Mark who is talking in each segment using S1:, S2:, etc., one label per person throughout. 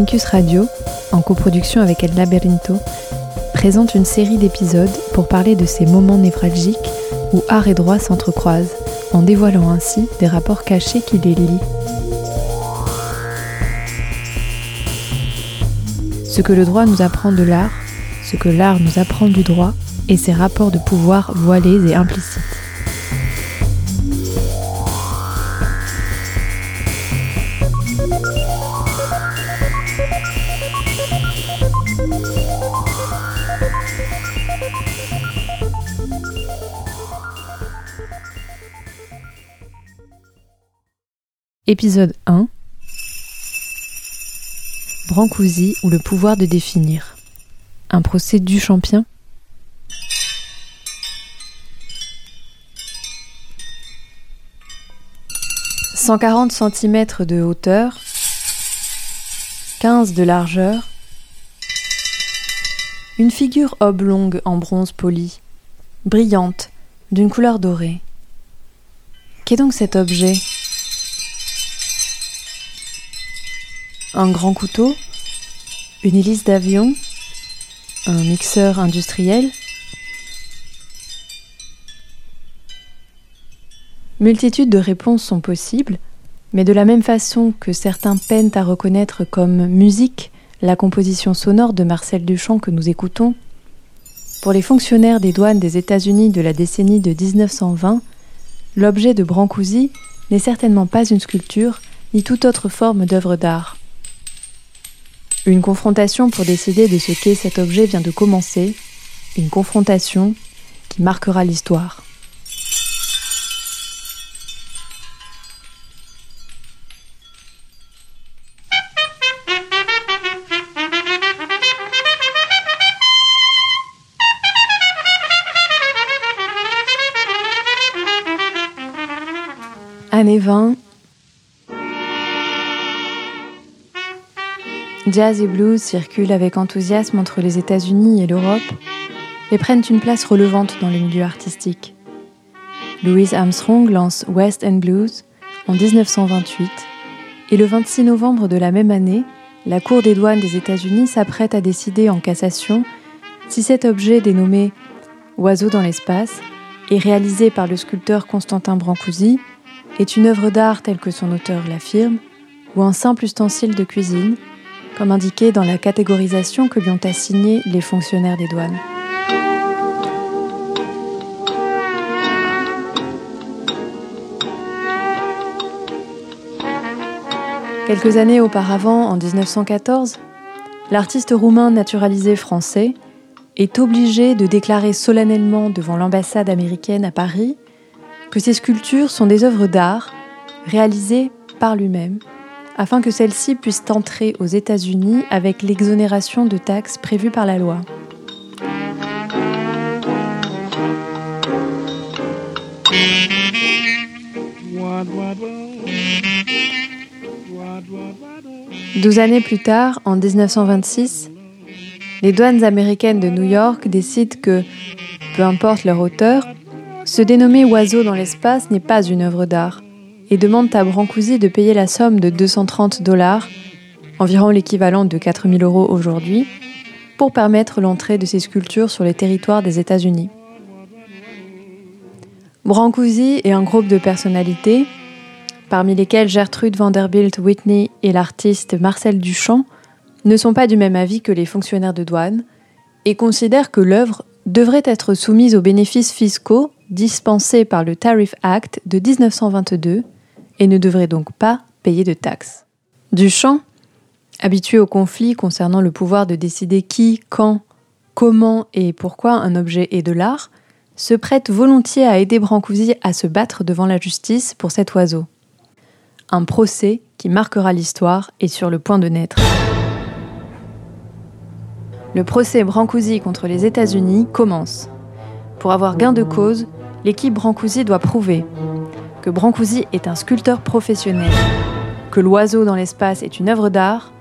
S1: Amicus Radio, en coproduction avec El Laberinto, présente une série d'épisodes pour parler de ces moments névralgiques où art et droit s'entrecroisent, en dévoilant ainsi des rapports cachés qui les lient. Ce que le droit nous apprend de l'art, ce que l'art nous apprend du droit, et ses rapports de pouvoir voilés et implicites. Épisode 1 Brancusi ou le pouvoir de définir. Un procès du champion. 140 cm de hauteur, 15 de largeur, une figure oblongue en bronze poli, brillante, d'une couleur dorée. Qu'est donc cet objet? Un grand couteau Une hélice d'avion Un mixeur industriel Multitude de réponses sont possibles, mais de la même façon que certains peinent à reconnaître comme musique la composition sonore de Marcel Duchamp que nous écoutons, pour les fonctionnaires des douanes des États-Unis de la décennie de 1920, l'objet de Brancusi n'est certainement pas une sculpture ni toute autre forme d'œuvre d'art. Une confrontation pour décider de ce qu'est cet objet vient de commencer, une confrontation qui marquera l'histoire. Année 20. Jazz et blues circulent avec enthousiasme entre les États-Unis et l'Europe et prennent une place relevante dans le milieu artistique. Louis Armstrong lance West End Blues en 1928 et le 26 novembre de la même année, la Cour des douanes des États-Unis s'apprête à décider en cassation si cet objet dénommé Oiseau dans l'espace et réalisé par le sculpteur Constantin Brancusi est une œuvre d'art telle que son auteur l'affirme, ou un simple ustensile de cuisine, comme indiqué dans la catégorisation que lui ont assignée les fonctionnaires des douanes. Quelques années auparavant, en 1914, l'artiste roumain naturalisé français est obligé de déclarer solennellement devant l'ambassade américaine à Paris que ces sculptures sont des œuvres d'art réalisées par lui-même, afin que celles-ci puissent entrer aux États-Unis avec l'exonération de taxes prévue par la loi. Douze années plus tard, en 1926, les douanes américaines de New York décident que, peu importe leur auteur, se dénommer oiseau dans l'espace n'est pas une œuvre d'art et demande à Brancusi de payer la somme de 230 dollars, environ l'équivalent de 4000 euros aujourd'hui, pour permettre l'entrée de ces sculptures sur les territoires des États-Unis. Brancusi et un groupe de personnalités, parmi lesquelles Gertrude Vanderbilt Whitney et l'artiste Marcel Duchamp, ne sont pas du même avis que les fonctionnaires de douane et considèrent que l'œuvre devrait être soumise aux bénéfices fiscaux dispensés par le Tariff Act de 1922 et ne devrait donc pas payer de taxes. Duchamp, habitué au conflit concernant le pouvoir de décider qui, quand, comment et pourquoi un objet est de l'art, se prête volontiers à aider Brancusi à se battre devant la justice pour cet oiseau. Un procès qui marquera l'histoire est sur le point de naître. Le procès Brancusi contre les États-Unis commence. Pour avoir gain de cause, l'équipe Brancusi doit prouver que Brancusi est un sculpteur professionnel, que l'oiseau dans l'espace est une œuvre d'art,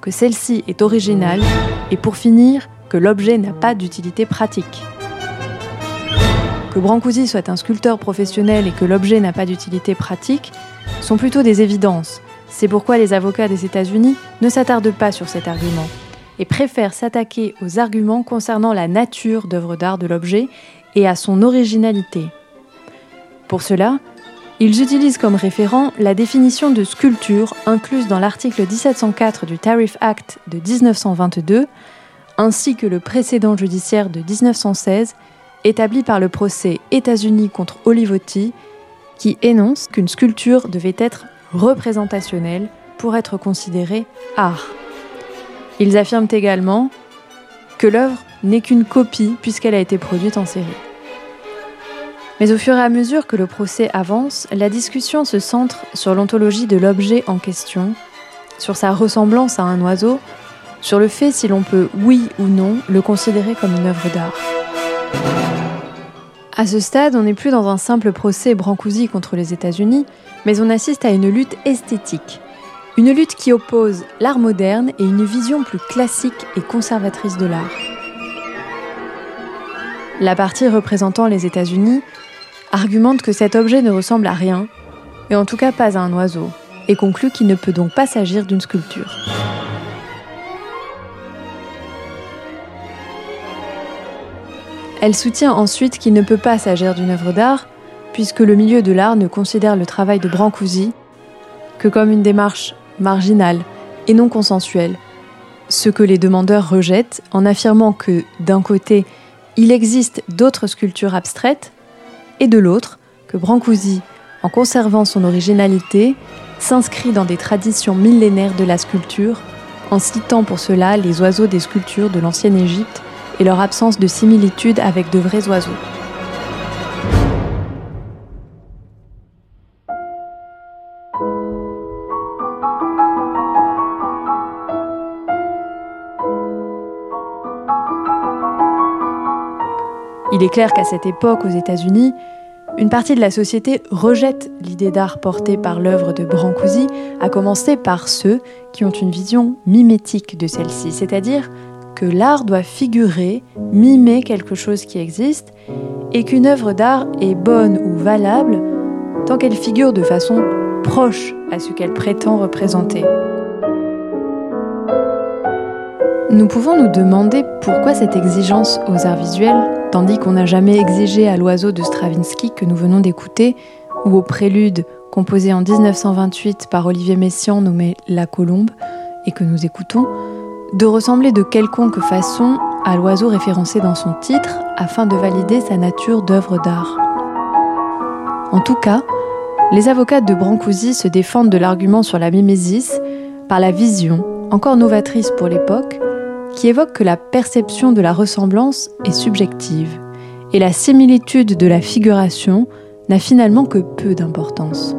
S1: que celle-ci est originale, et pour finir, que l'objet n'a pas d'utilité pratique. Que Brancusi soit un sculpteur professionnel et que l'objet n'a pas d'utilité pratique sont plutôt des évidences, C'est pourquoi les avocats des États-Unis ne s'attardent pas sur cet argument et préfèrent s'attaquer aux arguments concernant la nature d'œuvre d'art de l'objet et à son originalité. Pour cela, ils utilisent comme référent la définition de sculpture incluse dans l'article 1704 du Tariff Act de 1922, ainsi que le précédent judiciaire de 1916, établi par le procès États-Unis contre Olivotti, qui énonce qu'une sculpture devait être représentationnelle pour être considérée art. Ils affirment également que l'œuvre n'est qu'une copie puisqu'elle a été produite en série. Mais au fur et à mesure que le procès avance, la discussion se centre sur l'ontologie de l'objet en question, sur sa ressemblance à un oiseau, sur le fait si l'on peut, oui ou non, le considérer comme une œuvre d'art. À ce stade, on n'est plus dans un simple procès Brancusi contre les États-Unis, mais on assiste à une lutte esthétique. Une lutte qui oppose l'art moderne et une vision plus classique et conservatrice de l'art. La partie représentant les États-Unis argumente que cet objet ne ressemble à rien, et en tout cas pas à un oiseau, et conclut qu'il ne peut donc pas s'agir d'une sculpture. Elle soutient ensuite qu'il ne peut pas s'agir d'une œuvre d'art, puisque le milieu de l'art ne considère le travail de Brancusi que comme une démarche marginale et non consensuelle, ce que les demandeurs rejettent en affirmant que, d'un côté, il existe d'autres sculptures abstraites, et de l'autre, que Brancusi, en conservant son originalité, s'inscrit dans des traditions millénaires de la sculpture, en citant pour cela les oiseaux des sculptures de l'ancienne Égypte et leur absence de similitude avec de vrais oiseaux. Il est clair qu'à cette époque, aux États-Unis, une partie de la société rejette l'idée d'art portée par l'œuvre de Brancusi, à commencer par ceux qui ont une vision mimétique de celle-ci, c'est-à-dire que l'art doit figurer, mimer quelque chose qui existe, et qu'une œuvre d'art est bonne ou valable tant qu'elle figure de façon proche à ce qu'elle prétend représenter. Nous pouvons nous demander pourquoi cette exigence aux arts visuels tandis qu'on n'a jamais exigé à l'oiseau de Stravinsky que nous venons d'écouter, ou au prélude composé en 1928 par Olivier Messiaen nommé La Colombe, et que nous écoutons, de ressembler de quelconque façon à l'oiseau référencé dans son titre afin de valider sa nature d'œuvre d'art. En tout cas, les avocats de Brancusi se défendent de l'argument sur la mimésis par la vision, encore novatrice pour l'époque, qui évoque que la perception de la ressemblance est subjective et la similitude de la figuration n'a finalement que peu d'importance.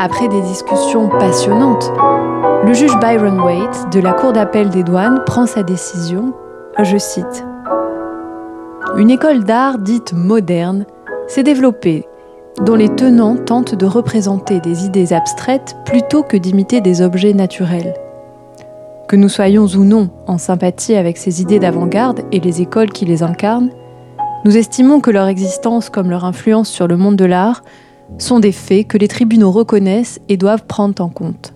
S1: Après des discussions passionnantes, le juge Byron Waite de la Cour d'appel des douanes prend sa décision, je cite, Une école d'art dite moderne s'est développée, dont les tenants tentent de représenter des idées abstraites plutôt que d'imiter des objets naturels. Que nous soyons ou non en sympathie avec ces idées d'avant-garde et les écoles qui les incarnent, nous estimons que leur existence comme leur influence sur le monde de l'art sont des faits que les tribunaux reconnaissent et doivent prendre en compte.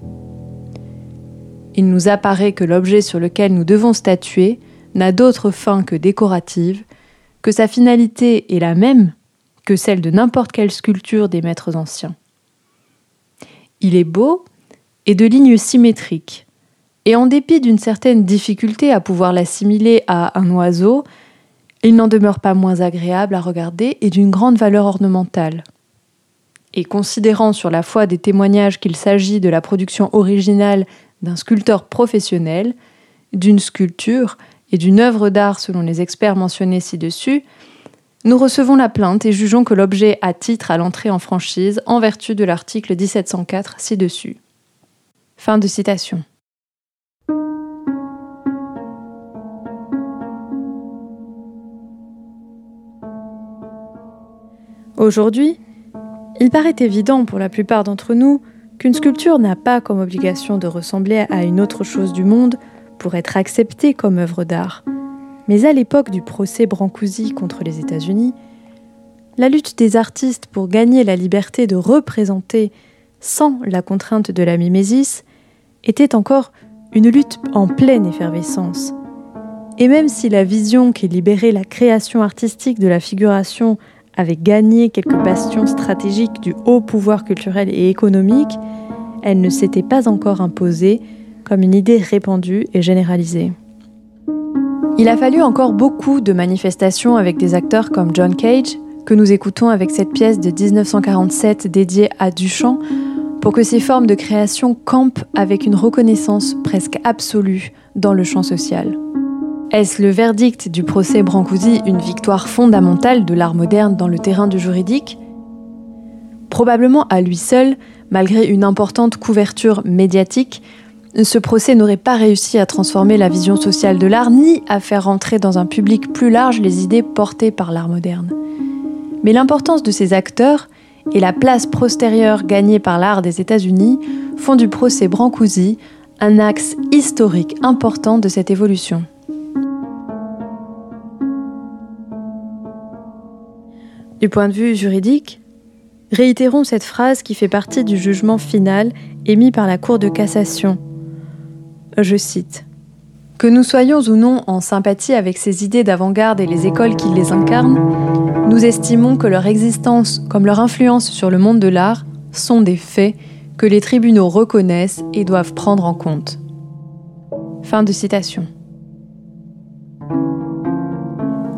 S1: Il nous apparaît que l'objet sur lequel nous devons statuer n'a d'autre fin que décorative, que sa finalité est la même que celle de n'importe quelle sculpture des maîtres anciens. Il est beau et de lignes symétriques, et en dépit d'une certaine difficulté à pouvoir l'assimiler à un oiseau, il n'en demeure pas moins agréable à regarder et d'une grande valeur ornementale. Et considérant sur la foi des témoignages qu'il s'agit de la production originale d'un sculpteur professionnel, d'une sculpture et d'une œuvre d'art selon les experts mentionnés ci-dessus, nous recevons la plainte et jugeons que l'objet a titre à l'entrée en franchise en vertu de l'article 1704 ci-dessus. Fin de citation. Aujourd'hui, il paraît évident pour la plupart d'entre nous qu'une sculpture n'a pas comme obligation de ressembler à une autre chose du monde pour être acceptée comme œuvre d'art Mais à l'époque du procès Brancusi contre les États-Unis, la lutte des artistes pour gagner la liberté de représenter sans la contrainte de la mimésis était encore une lutte en pleine effervescence. Et même si la vision qui libérait la création artistique de la figuration avait gagné quelques bastions stratégiques du haut pouvoir culturel et économique, elle ne s'était pas encore imposée comme une idée répandue et généralisée. Il a fallu encore beaucoup de manifestations avec des acteurs comme John Cage, que nous écoutons avec cette pièce de 1947 dédiée à Duchamp, pour que ces formes de création campent avec une reconnaissance presque absolue dans le champ social. Est-ce le verdict du procès Brancusi une victoire fondamentale de l'art moderne dans le terrain du juridique? Probablement à lui seul, malgré une importante couverture médiatique, ce procès n'aurait pas réussi à transformer la vision sociale de l'art ni à faire rentrer dans un public plus large les idées portées par l'art moderne. Mais l'importance de ces acteurs et la place postérieure gagnée par l'art des États-Unis font du procès Brancusi un axe historique important de cette évolution. Du point de vue juridique, réitérons cette phrase qui fait partie du jugement final émis par la Cour de cassation. Je cite. Que nous soyons ou non en sympathie avec ces idées d'avant-garde et les écoles qui les incarnent, nous estimons que leur existence comme leur influence sur le monde de l'art sont des faits que les tribunaux reconnaissent et doivent prendre en compte. Fin de citation.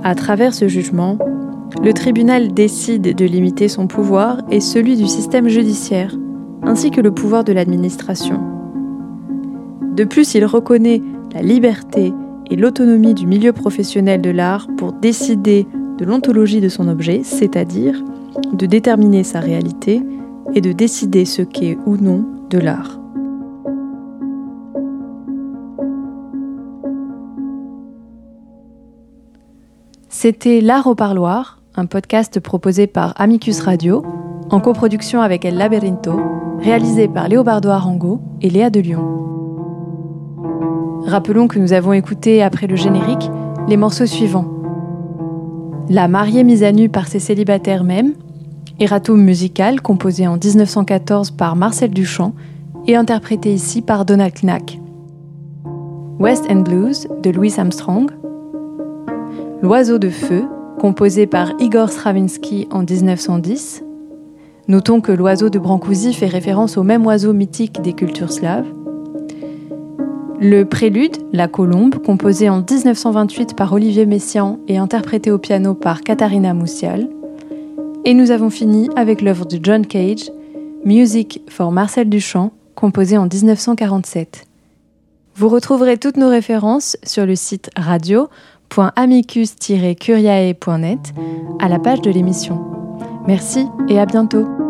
S1: À travers ce jugement, le tribunal décide de limiter son pouvoir et celui du système judiciaire, ainsi que le pouvoir de l'administration. De plus, il reconnaît la liberté et l'autonomie du milieu professionnel de l'art pour décider de l'ontologie de son objet, c'est-à-dire de déterminer sa réalité et de décider ce qu'est ou non de l'art. C'était L'art au parloir, un podcast proposé par Amicus Radio, en coproduction avec El Laberinto, réalisé par Léobardo Arango et Léa de Lyon. Rappelons que nous avons écouté, après le générique, les morceaux suivants. La mariée mise à nu par ses célibataires même, Eratum musical composé en 1914 par Marcel Duchamp et interprété ici par Donald Knack. West End Blues de Louis Armstrong. L'oiseau de feu composé par Igor Stravinsky en 1910. Notons que l'oiseau de Brancusi fait référence au même oiseau mythique des cultures slaves. Le prélude, La Colombe, composé en 1928 par Olivier Messiaen et interprété au piano par Katharina Moussial. Et nous avons fini avec l'œuvre de John Cage, Music for Marcel Duchamp, composé en 1947. Vous retrouverez toutes nos références sur le site radio amicus-curiae.net à la page de l'émission. Merci et à bientôt.